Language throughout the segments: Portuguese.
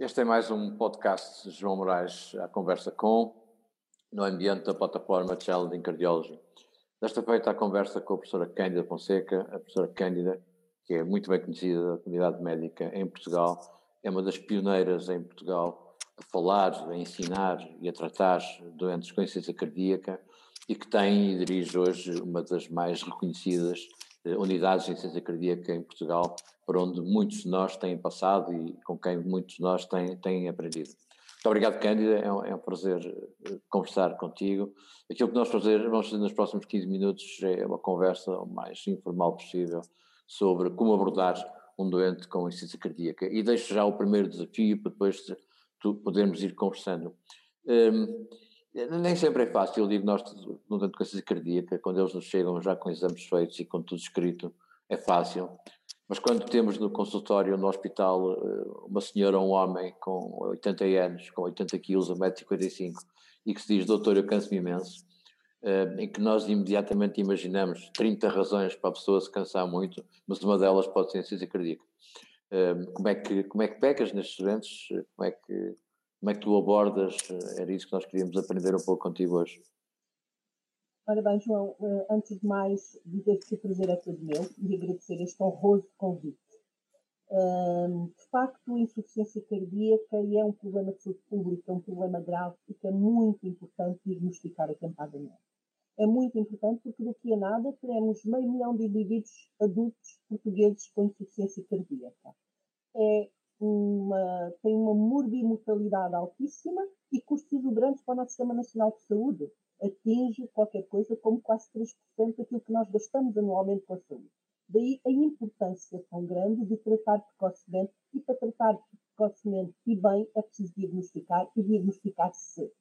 Este é mais um podcast de João Moraes à conversa com, no ambiente da plataforma Challenging Cardiology. Desta feita a conversa com a professora Cândida Fonseca, a professora Cândida, que é muito bem conhecida da comunidade médica em Portugal, é uma das pioneiras em Portugal a falar, a ensinar e a tratar doentes com insuficiência cardíaca e que tem e dirige hoje uma das mais reconhecidas unidades de insuficiência cardíaca em Portugal, por onde muitos de nós têm passado e com quem muitos de nós têm, têm aprendido. Muito obrigado, Cândida, é um, é um prazer eh, conversar contigo. Aquilo que nós fazer, vamos fazer nos próximos 15 minutos é uma conversa o mais informal possível sobre como abordar um doente com insuficiência cardíaca. E deixo já o primeiro desafio para depois podermos ir conversando. Um, nem sempre é fácil o diagnóstico de um com insuficiência cardíaca, quando eles nos chegam já com exames feitos e com tudo escrito, é fácil. Mas quando temos no consultório, no hospital, eh, uma senhora ou um homem com 80 anos, com 80 quilos, 1,55m, e que se diz, doutor, eu canso-me imenso, eh, em que nós imediatamente imaginamos 30 razões para a pessoa se cansar muito, mas uma delas pode ser a cardíaca. Eh, como é que, como é que pecas nestes doentes? Como é que, como é que tu abordas? Era isso que nós queríamos aprender um pouco contigo hoje. Ora bem, João, eh, antes de mais, dizer que o prazer é todo meu e agradecer este honroso convite. De facto, a insuficiência cardíaca é um problema de saúde pública, um problema grave e que é muito importante diagnosticar atempadamente. É muito importante porque daqui a nada teremos meio milhão de indivíduos adultos portugueses com insuficiência cardíaca. É uma, tem uma morbimortalidade altíssima e custos exuberantes para o nosso Sistema Nacional de Saúde atinge qualquer coisa como quase 3% daquilo que nós gastamos anualmente com a saúde. Daí a importância tão grande de tratar precocemente, e para tratar precocemente e bem é preciso diagnosticar e diagnosticar cedo.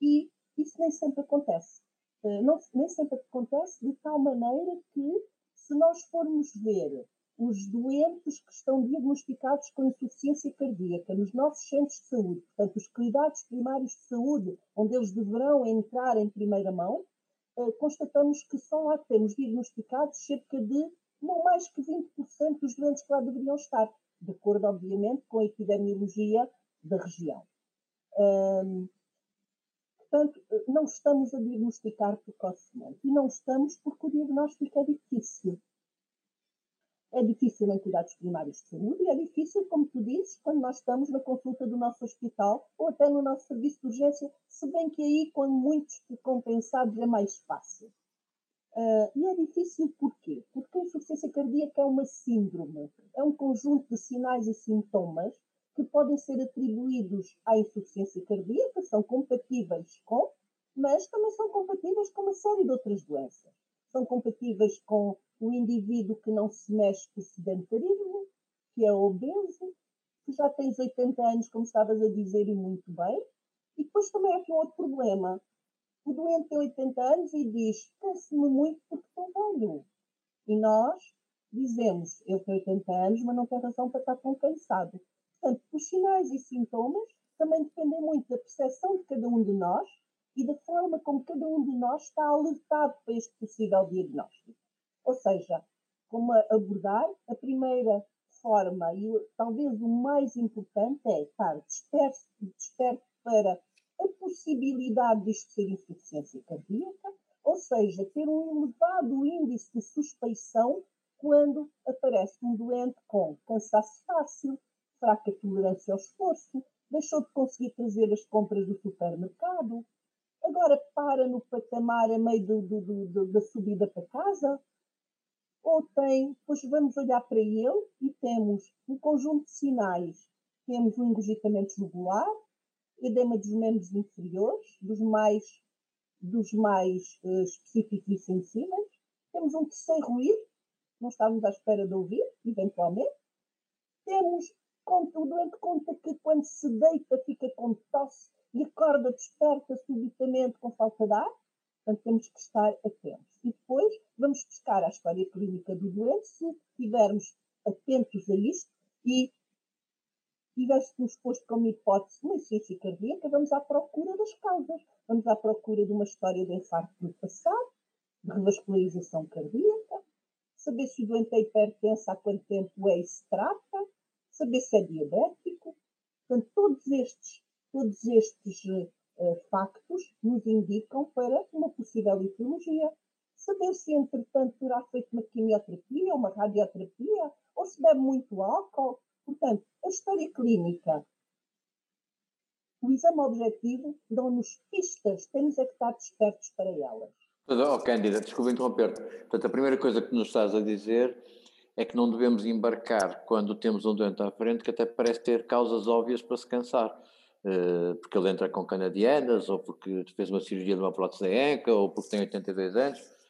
E isso nem sempre acontece. Eh, não, nem sempre acontece de tal maneira que, se nós formos ver os doentes que estão diagnosticados com insuficiência cardíaca nos nossos centros de saúde, portanto, os cuidados primários de saúde, onde eles deverão entrar em primeira mão, eh, constatamos que só lá temos diagnosticados cerca de não mais que 20% dos doentes que lá deveriam estar, de acordo, obviamente, com a epidemiologia da região. portanto, eh, não estamos a diagnosticar precocemente. E não estamos porque o diagnóstico é difícil. É difícil em cuidados primários de saúde e é difícil, como tu dizes, quando nós estamos na consulta do nosso hospital ou até no nosso serviço de urgência, se bem que aí, quando muitos compensados, é mais fácil. Uh, e é difícil porquê? Porque a insuficiência cardíaca é uma síndrome, é um conjunto de sinais e sintomas que podem ser atribuídos à insuficiência cardíaca, são compatíveis com, mas também são compatíveis com uma série de outras doenças. São compatíveis com o indivíduo que não se mexe por sedentarismo, que é obeso, que já tens 80 anos, como estavas a dizer, e muito bem. E depois também há aqui um outro problema. O doente tem 80 anos e diz: canso-me muito porque estou velho. E nós dizemos: ele tem 80 anos, mas não tem razão para estar tão cansado. Portanto, os sinais e sintomas também dependem muito da percepção de cada um de nós e da forma como cada um de nós está alertado para este possível diagnóstico. Ou seja, como abordar, a primeira forma e talvez o mais importante é estar desperto, desperto para a possibilidade disto ser insuficiência cardíaca, ou seja, ter um elevado índice de suspeição quando aparece um doente com cansaço fácil, fraca tolerância ao esforço, deixou de conseguir trazer as compras do supermercado, agora para no patamar a meio do, do, do, da subida para casa, ou tem, pois vamos olhar para ele e temos um conjunto de sinais. Temos um engurgitamento jugular, edema dos membros inferiores, dos mais, dos mais uh, específicos e sensíveis. Temos um terceiro ruído, não estávamos à espera de ouvir, eventualmente. Temos, o doente conta que quando se deita fica com tosse e acorda desperta subitamente com falta de ar. Portanto, temos que estar atentos. E depois vamos buscar a história clínica do doente, se estivermos atentos a isto e tivéssemos posto como hipótese uma insuficiência cardíaca, vamos à procura das causas. Vamos à procura de uma história de infarto no passado, de revascularização cardíaca, saber se o doente é hipertenso, há quanto tempo é e se trata, saber se é diabético. Portanto, todos estes, todos estes uh, factos nos indicam para uma possível etiologia. Saber se, entretanto, terá feito uma quimioterapia, uma radioterapia, ou se bebe muito álcool. Portanto, a história clínica, o exame objetivo, dão-nos pistas, temos é que estar despertos para elas. Oh, Cândida, desculpa interromper-te. Portanto, a primeira coisa que nos estás a dizer é que não devemos embarcar quando temos um doente à frente que até parece ter causas óbvias para se cansar. Uh, porque ele entra com canadianas, ou porque fez uma cirurgia de uma prótese da ou porque tem 82 anos,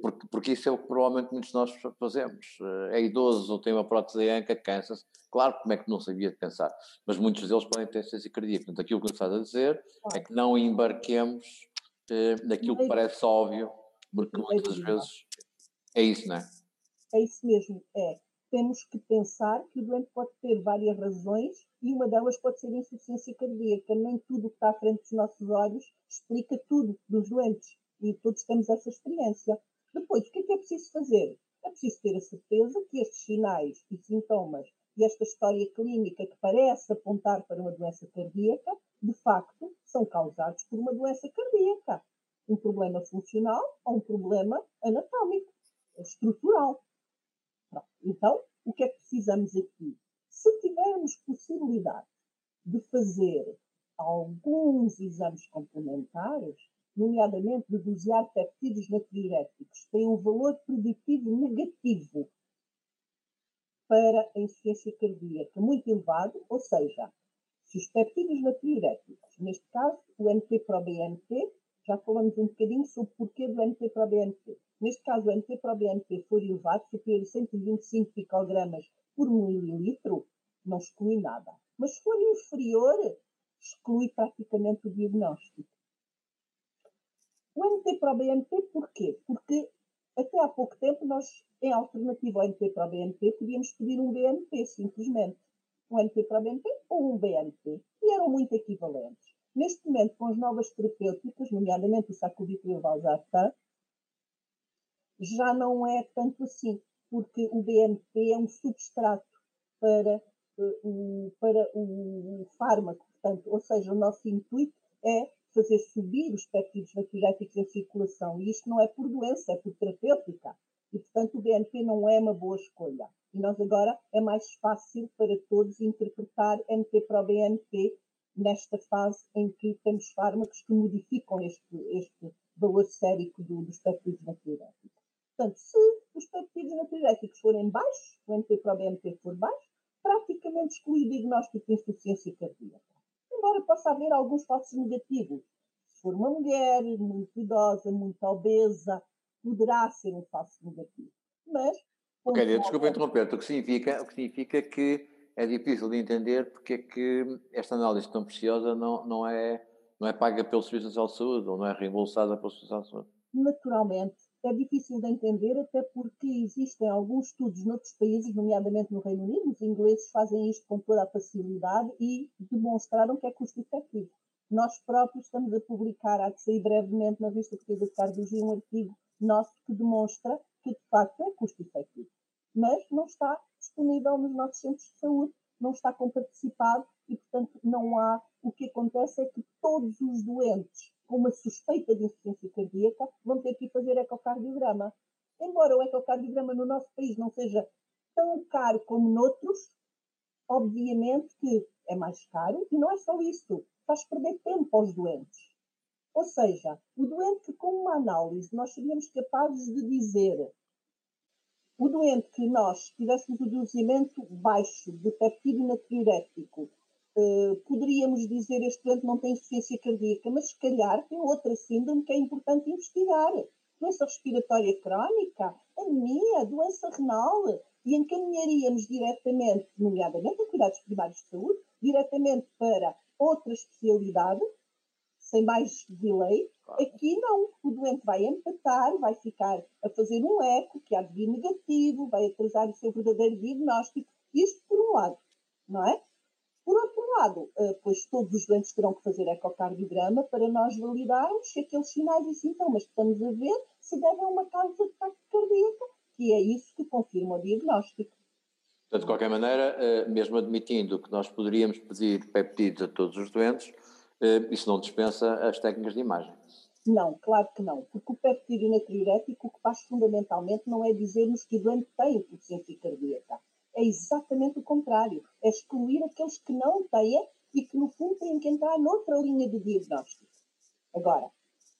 porque, porque, isso é o que provavelmente muitos de nós fazemos. Uh, é idoso ou tem uma prótese da anca, cansa-se. Claro, como é que não sabia de pensar? Mas muitos deles podem ter ciência cardíaca. Portanto, aquilo que nos estás a dizer é que não embarquemos naquilo que parece óbvio, porque muitas vezes é isso, não é? É isso mesmo, é. Temos que pensar que o doente pode ter várias razões e uma delas pode ser insuficiência cardíaca. Nem tudo que está à frente dos nossos olhos explica tudo dos doentes e todos temos essa experiência. Depois, o que é que é preciso fazer? É preciso ter a certeza que estes sinais e sintomas e esta história clínica que parece apontar para uma doença cardíaca, de facto, são causados por uma doença cardíaca. Um problema funcional ou um problema anatómico, estrutural. Então, o que é que precisamos aqui? Se tivermos possibilidade de fazer alguns exames complementares, nomeadamente de peptídeos natriuréticos, têm um valor preditivo negativo para a insuficiência cardíaca muito elevado, ou seja, se os peptídeos natriuréticos, neste caso o NT-proBNP, já falamos um bocadinho sobre o porquê do NT-proBNP, Neste caso, o NT-proBNP for elevado, superior a 125 picogramas por mililitro, não exclui nada. Mas se for inferior, exclui praticamente o diagnóstico. O NT-proBNP, porquê? Porque até há pouco tempo nós, em alternativa ao NT-proBNP, podíamos pedir um BNP, simplesmente. Um NT-proBNP ou um BNP. E eram muito equivalentes. Neste momento, com as novas terapêuticas, nomeadamente o sacubitril valsartan, já não é tanto assim, porque o BNP é um substrato para, uh, o, para o fármaco. Portanto, ou seja, o nosso intuito é fazer subir os péptidos natriuréticos em circulação. E isto não é por doença, é por terapêutica. E, portanto, o BNP não é uma boa escolha. E nós agora é mais fácil para todos interpretar NP para o BNP nesta fase em que temos fármacos que modificam este, este valor sérico do, dos péptidos natriuréticos. Portanto, se os peptídeos natriuréticos forem baixos, o NP para o BNP for baixo, praticamente exclui o diagnóstico de insuficiência cardíaca. Embora possa haver alguns falsos negativos. Se for uma mulher muito idosa, muito obesa, poderá ser um falso negativo. Mas. Ok, desculpa interromper-te. O que significa, o que significa que é difícil de entender porque é que esta análise tão preciosa não, não, é, não é paga pelo Serviço Nacional de Saúde ou não é reembolsada pelo Serviço Nacional de Saúde. Naturalmente, é difícil de entender, até porque existem alguns estudos noutros países, nomeadamente no Reino Unido, os ingleses fazem isto com toda a facilidade e demonstraram que é custo-efetivo. Nós próprios estamos a publicar, há de sair brevemente na revista portuguesa de cardiologia, um artigo nosso que demonstra que de facto é custo-efetivo. Mas não está disponível nos nossos centros de saúde, não está comparticipado e, portanto, não há. O que acontece é que todos os doentes com uma suspeita de insuficiência cardíaca vão ter que fazer ecocardiograma. Embora o ecocardiograma no nosso país não seja tão caro como noutros, obviamente que é mais caro e não é só isso, faz perder tempo aos doentes. Ou seja, o doente que com uma análise nós seríamos capazes de dizer o doente que nós tivéssemos o dosamento baixo de peptídeo natriurético Uh, poderíamos dizer este doente não tem insuficiência cardíaca, mas se calhar tem outra síndrome que é importante investigar. Doença respiratória crónica, anemia, doença renal, e encaminharíamos diretamente, nomeadamente em cuidados primários de saúde, diretamente para outra especialidade, sem mais delay. Aqui não, o doente vai empatar, vai ficar a fazer um eco, que há de vir negativo, vai atrasar o seu verdadeiro diagnóstico. Isto por um lado, não é? Por outro lado, eh, pois todos os doentes terão que fazer ecocardiograma para nós validarmos se aqueles sinais e sintomas que estamos a ver se devem a uma causa de ataque cardíaco, que é isso que confirma o diagnóstico. Portanto, de qualquer maneira, eh, mesmo admitindo que nós poderíamos pedir peptídeos a todos os doentes, eh, isso não dispensa as técnicas de imagem. Não, claro que não, porque o peptídeo natriurético o que faz fundamentalmente não é dizer-nos que o doente tem insuficiência cardíaca. É exatamente o contrário. É excluir aqueles que não têm e que, no fundo, têm que entrar noutra linha de diagnóstico. Agora,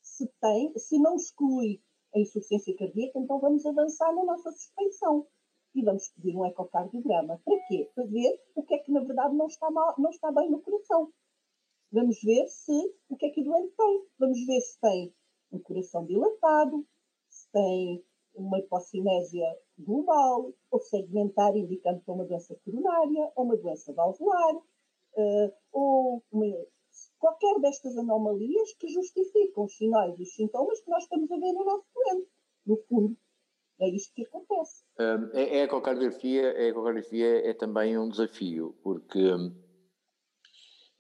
se tem, se não exclui a insuficiência cardíaca, então vamos avançar na nossa suspeição e vamos pedir um ecocardiograma. Para quê? Para ver o que é que na verdade não está, mal, não está bem no coração. Vamos ver se o que é que o doente tem. Vamos ver se tem um coração dilatado, se tem uma hipocinésia global ou segmentar indicando para uma doença coronária ou uma doença valvular uh, ou uma, qualquer destas anomalias que justificam os sinais e os sintomas que nós estamos a ver no nosso doente. No fundo, é isto que acontece. Um, a, a, ecocardiografia, a ecocardiografia é também um desafio, porque um,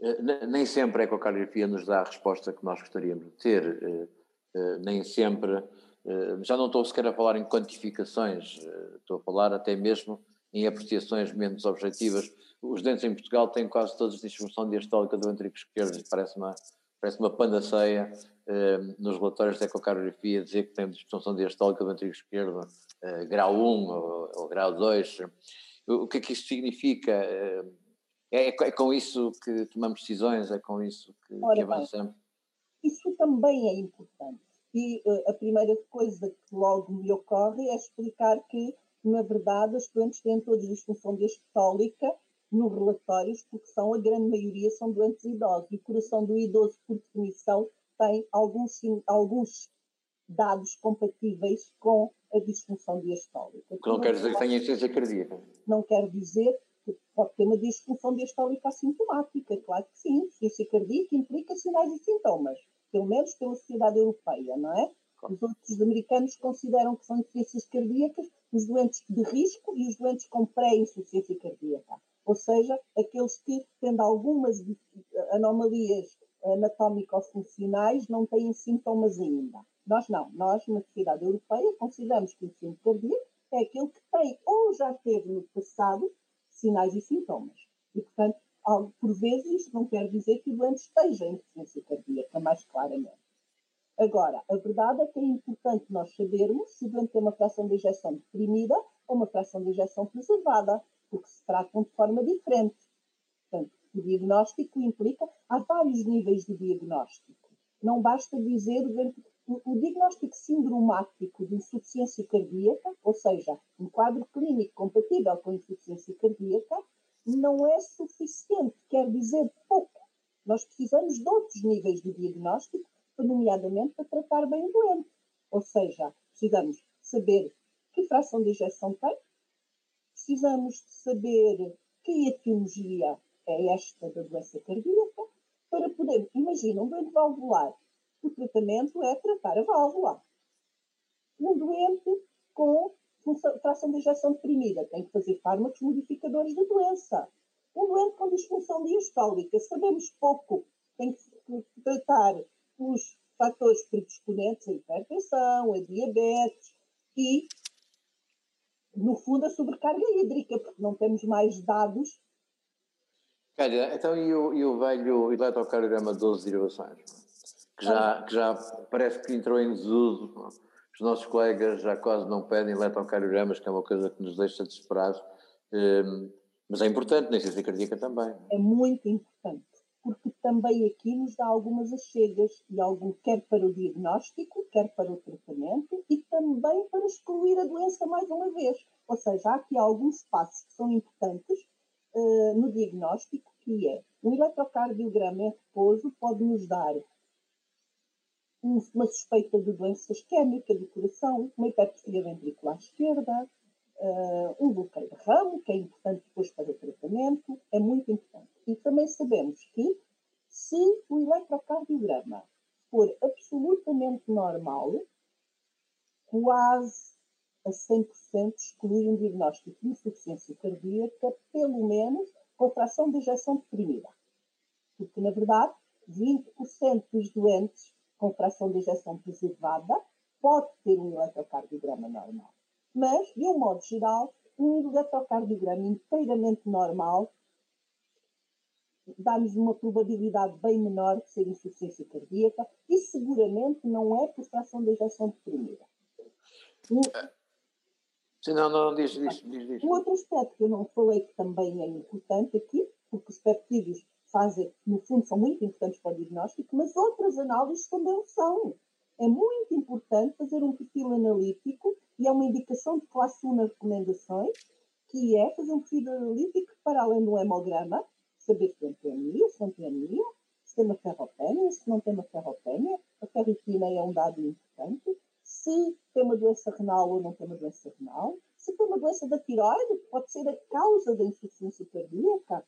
eh, nem sempre a ecocardiografia nos dá a resposta que nós gostaríamos de ter, uh, nem sempre. Uh, já não estou sequer a falar em quantificações, estou a falar até mesmo em apreciações menos objetivas. Os dentes em Portugal têm quase todos disfunção diastólica do ventrículo esquerdo, parece uma, parece uma panaceia nos relatórios de ecocardiografia dizer que tem disfunção diastólica do ventrículo esquerdo, grau 1 ou, ou, grau 2. O que é que isto significa? É, é, com isso que tomamos decisões? É com isso que, Ora, que avançamos? Bem, isso também é importante. E uh, a primeira coisa que logo me ocorre é explicar que, na verdade, as doentes têm toda disfunção diastólica nos relatórios, porque são, a grande maioria são doentes idosos. E o coração do idoso, por definição, tem alguns, alguns dados compatíveis com a disfunção diastólica. Que não quer dizer que tenha insuficiência cardíaca. Não quer dizer que pode ter uma disfunção diastólica assintomática. Claro que sim, insuficiência cardíaca implica sinais e sintomas, pelo menos pela sociedade europeia, não é? Os outros americanos consideram que são insuficiências cardíacas os doentes de risco e os doentes com pré-insuficiência cardíaca. Ou seja, aqueles que, tendo algumas anomalias anatómico-funcionais não têm sintomas ainda. Nós não. Nós, na Sociedade Europeia, consideramos que o síndrome cardíaco é aquele que tem ou já teve no passado sinais e sintomas. E, portanto, por vezes, não quer dizer que o doente esteja em deficiência cardíaca, mais claramente. Agora, a verdade é que é importante nós sabermos se o doente tem uma fração de ejeção deprimida ou uma fração de ejeção preservada, porque se tratam de forma diferente. Portanto, o diagnóstico implica, há vários níveis de diagnóstico. Não basta dizer o, o diagnóstico sindromático de insuficiência cardíaca, ou seja, um quadro clínico compatível com insuficiência cardíaca, não é suficiente, quer dizer pouco. Nós precisamos de outros níveis de diagnóstico, nomeadamente para tratar bem o doente. Ou seja, precisamos saber que fração de injeção tem, precisamos de saber que etiologia é esta da doença cardíaca, para poder, imagina, um doente valvular, o tratamento é tratar a válvula. Um doente com fração de injeção deprimida tem que fazer fármacos modificadores da doença. Um doente com disfunção diastólica, sabemos pouco, tem que tratar os fatores predisponentes à hipertensão, a diabetes e, no fundo, a sobrecarga hídrica, porque não temos mais dados Olha, então e o, e o velho eletrocardiograma de 12 derivações? Que já, que já parece que entrou em desuso. Os nossos colegas já quase não pedem eletrocardiogramas, que é uma coisa que nos deixa desesperados. Um, mas é importante, na ciência cardíaca também. É muito importante, porque também aqui nos dá algumas achegas, e algum, quer para o diagnóstico, quer para o tratamento, e também para excluir a doença mais uma vez. Ou seja, há aqui alguns passos que são importantes uh, no diagnóstico, que é um eletrocardiograma em repouso pode nos dar uma suspeita de doença isquémica do coração, uma hipertrofia ventricular esquerda, uh, um bloqueio de ramo, que é importante depois para o tratamento, é muito importante. E também sabemos que se o eletrocardiograma for absolutamente normal, quase a 100% exclui um diagnóstico de insuficiência cardíaca, pelo menos com fração de injeção deprimida. Porque, na verdade, 20% dos doentes com fração de injeção preservada pode ter um eletrocardiograma normal. Mas, de um modo geral, um eletrocardiograma inteiramente normal dá-nos uma probabilidade bem menor de ser insuficiência cardíaca e seguramente não é por fração de ejeção deprimida. Sim, não, não, diz, diz, diz, diz. Um outro aspecto que eu não falei que também é importante aqui, porque os peptídeos fazem, no fundo, são muito importantes para o diagnóstico, mas outras análises também são. É muito importante fazer um perfil analítico e é uma indicação de classe 1 nas recomendações, que é fazer um perfil analítico para além do hemograma, saber se tem PMI, se não tem anemia, se tem uma ferropénia, se não tem uma ferropénia. A ferritina é um dado importante se tem uma doença renal ou não tem uma doença renal, se tem uma doença da tiroide, pode ser a causa da insuficiência cardíaca.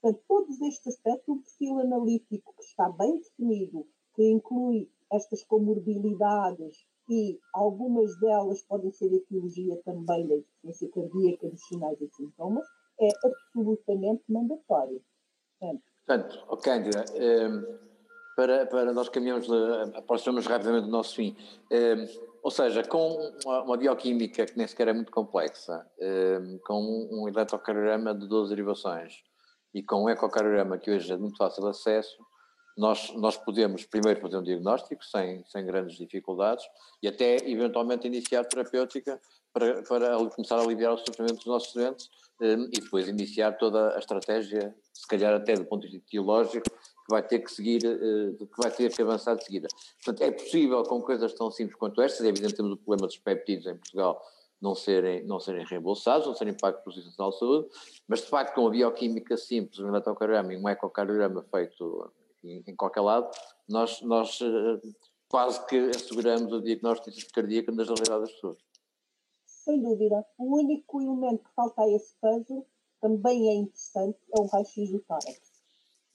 Portanto, todos estes aspectos, o perfil analítico que está bem definido, que inclui estas comorbilidades e algumas delas podem ser etiologia também da insuficiência cardíaca, dos sinais e sintomas, é absolutamente mandatório. Portanto, ok, Cândida, eh, para, para nós caminhamos, aproximamos rapidamente do nosso fim. Ehm, ou seja, com uma, bioquímica que nem sequer é muito complexa, ehm, com um eletrocardiograma de 12 derivações e com um ecocardiograma que hoje é muito fácil acesso, nós, nós podemos primeiro fazer um diagnóstico sem, sem grandes dificuldades e até eventualmente iniciar terapêutica para, para começar a aliviar o sofrimento dos nossos doentes um, e depois iniciar toda a estratégia, se calhar até do ponto de vista teológico, que vai ter que seguir, uh, que vai ter que avançar de seguida. Portanto, é possível com coisas tão simples quanto estas, é evidente temos o problema dos peptídeos em Portugal não serem, não serem reembolsados, não serem pagos pelo Sistema Nacional de Saúde, mas de facto com a bioquímica simples, um eletrocardiograma e um ecocardiograma feito em, em, qualquer lado, nós, nós uh, quase que asseguramos o diagnóstico cardíaco na realidade das pessoas sem dúvida. O único elemento que falta a esse puzzle também é interessante, é o raio-x do tórax.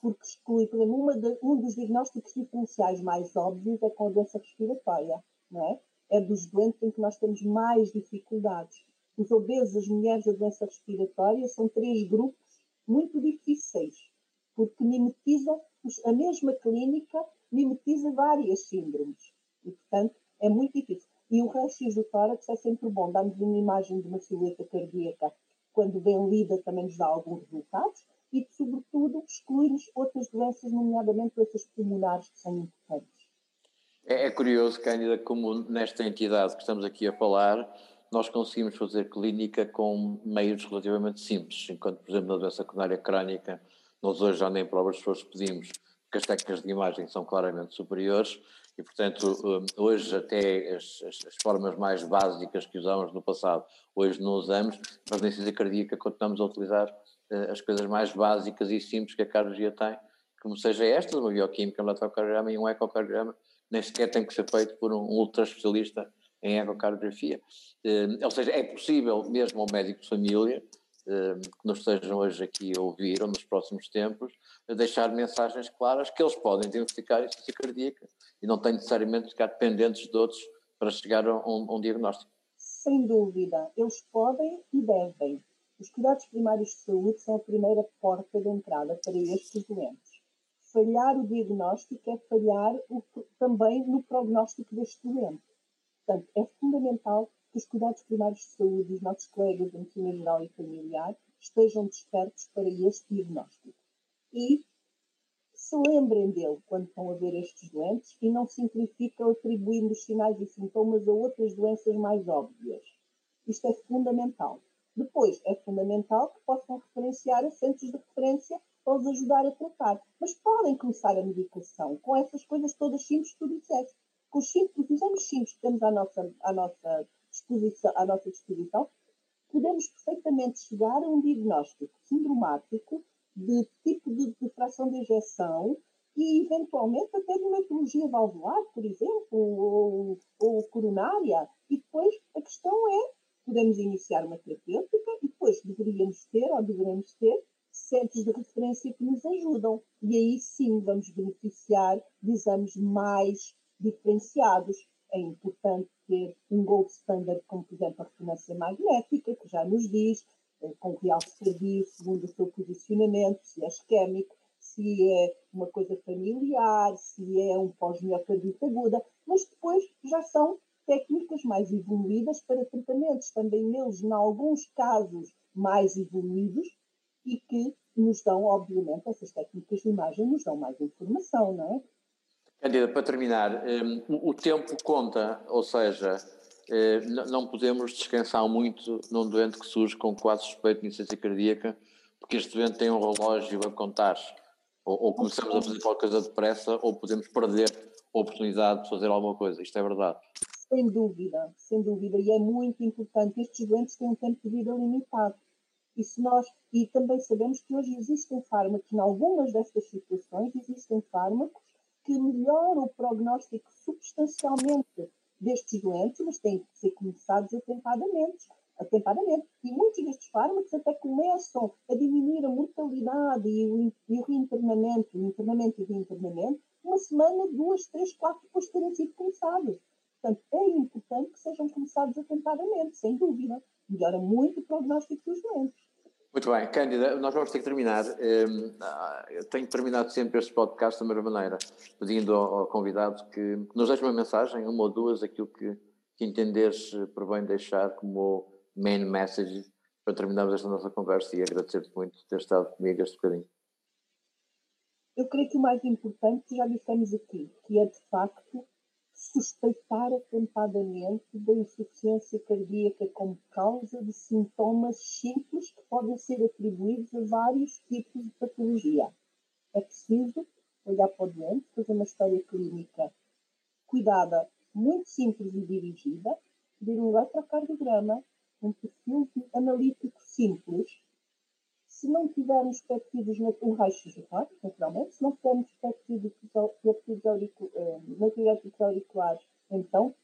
Porque exclui, por exemplo, de, um dos diagnósticos diferenciais mais óbvios é com a doença respiratória, não é? É dos doentes em que nós temos mais dificuldades. Os obesos, as mulheres da doença respiratória, são três grupos muito difíceis, porque mimetizam, a mesma clínica mimetiza várias síndromes. E, portanto, é muito difícil. E o raio-x do tórax é sempre bom, dá-nos uma imagem de uma silhueta cardíaca, quando bem lida também nos dá alguns resultados, e, sobretudo, exclui-nos outras doenças, nomeadamente doenças pulmonares, que são importantes. É, é curioso, Cândida, como nesta entidade que estamos aqui a falar, nós conseguimos fazer clínica com meios relativamente simples, enquanto, por exemplo, na doença coronária crónica, nós hoje já nem provas pessoas pedimos, porque as técnicas de imagem são claramente superiores, e, portanto, hum, hoje até as, as, as, formas mais básicas que usávamos no passado, hoje não usamos, mas na ciência cardíaca continuamos a utilizar uh, as coisas mais básicas e simples que a cardiologia tem, como seja esta, uma bioquímica, um eletrocardiograma e um ecocardiograma, nem sequer tem que ser feito por um, ultra especialista em ecocardiografia. Uh, ou seja, é possível mesmo ao médico de família, uh, que nos estejam hoje aqui a ouvir ou nos próximos tempos, deixar mensagens claras que eles podem diagnosticar insuficiência cardíaca e não têm necessariamente de ficar dependentes de outros para chegar a um, a um diagnóstico. Sem dúvida, eles podem e devem. Os cuidados primários de saúde são a primeira porta de entrada para estes doentes. Falhar o diagnóstico é falhar o, também no prognóstico deste doente. Portanto, é fundamental que os cuidados primários de saúde os nossos colegas de medicina geral e familiar estejam despertos para este diagnóstico e se lembrem dele quando estão a ver estes doentes e não simplificam atribuindo os sinais e sintomas a outras doenças mais óbvias. Isto é fundamental. Depois, é fundamental que possam referenciar a centros de referência para os ajudar a tratar. Mas podem começar a medicação com essas coisas todas simples que tu disseste. Com os, simples, os exames simples que temos à nossa, à, nossa disposição, à nossa disposição, podemos perfeitamente chegar a um diagnóstico sindromático de tipo de, de fração de injeção e, eventualmente, até de uma etiologia valvular, por exemplo, ou, ou coronária. E depois a questão é, podemos iniciar uma terapêutica e depois deveríamos ter, ou deveremos ter, centros de referência que nos ajudam. E aí sim vamos beneficiar de exames mais diferenciados. É importante ter um gold standard, como por exemplo a ressonância magnética, que já nos diz com real serviço, segundo o seu posicionamento, se é isquémico, se é uma coisa familiar, se é um pós-miocardite aguda, mas depois já são técnicas mais evoluídas para tratamentos, também eles, em alguns casos, mais evoluídos e que nos dão, obviamente, essas técnicas de imagem nos dão mais informação, não é? Candida, para terminar, um, o tempo conta, ou seja, um, não podemos descansar muito num doente que surge com quadro suspeito de insuficiência cardíaca, porque este doente tem um relógio a contar. Ou, ou começamos a fazer qualquer coisa depressa, ou podemos perder a oportunidade de fazer alguma coisa. Isto é verdade. Sem dúvida, sem dúvida. E é muito importante. Estes doentes têm um tempo de vida limitado. E, se nós, e também sabemos que hoje existem fármacos, em algumas destas situações, existem fármacos que melhoram o prognóstico substancialmente destes doentes, mas têm que ser começados atempadamente. atempadamente. E muitos destes fármacos até começam a diminuir a mortalidade e o, e o reinternamento, o internamento e o reinternamento, uma semana, duas, três, quatro depois de terem sido começados. Portanto, é importante que sejam começados atempadamente, sem dúvida. Melhora muito o prognóstico dos doentes. Muito bem, Cândida, nós vamos ter que terminar. Hum, ah, eu tenho terminado sempre este podcast da mesma maneira, pedindo ao convidado que nos deixe uma mensagem, uma ou duas, aquilo que, que entenderes por bem deixar como main message para terminarmos esta nossa conversa e agradecer-te muito por ter estado comigo este bocadinho. Eu creio que o mais importante, já dissemos aqui, que é de facto suspeitar atempadamente da insuficiência cardíaca como causa de sintomas simples que podem ser atribuídos a vários tipos de patologia. É preciso olhar para o doente, fazer uma história clínica cuidada, muito simples e dirigida, pedir um eletrocardiograma, um perfil analítico simples, se não tivermos péptidos, um raio-x naturalmente, se não tivermos péptidos, péptidos auriculares, então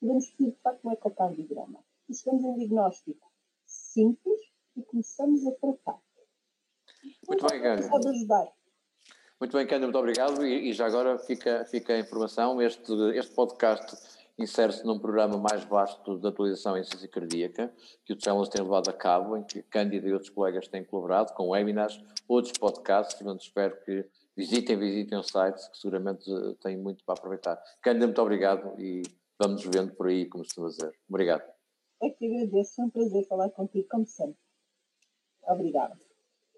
podemos facto um ecocardiograma. E chegamos a um diagnóstico simples e começamos a tratar. Muito então, bem, Cândida. Pode ajudar. Muito bem, Cândida, muito obrigado. E, e, já agora fica, fica a informação: este, este podcast insere-se num programa mais vasto de atualização em ciência cardíaca, que o Challenge tem levado a cabo, em que Cândido e outros colegas têm colaborado com webinars, outros podcasts, portanto espero que visitem, visitem o site, que seguramente eh, têm muito para aproveitar. Cândido, muito obrigado e vamos vendo por aí, como costuma dizer. Obrigado. É que agradeço, é um prazer falar contigo, como sempre. Obrigada.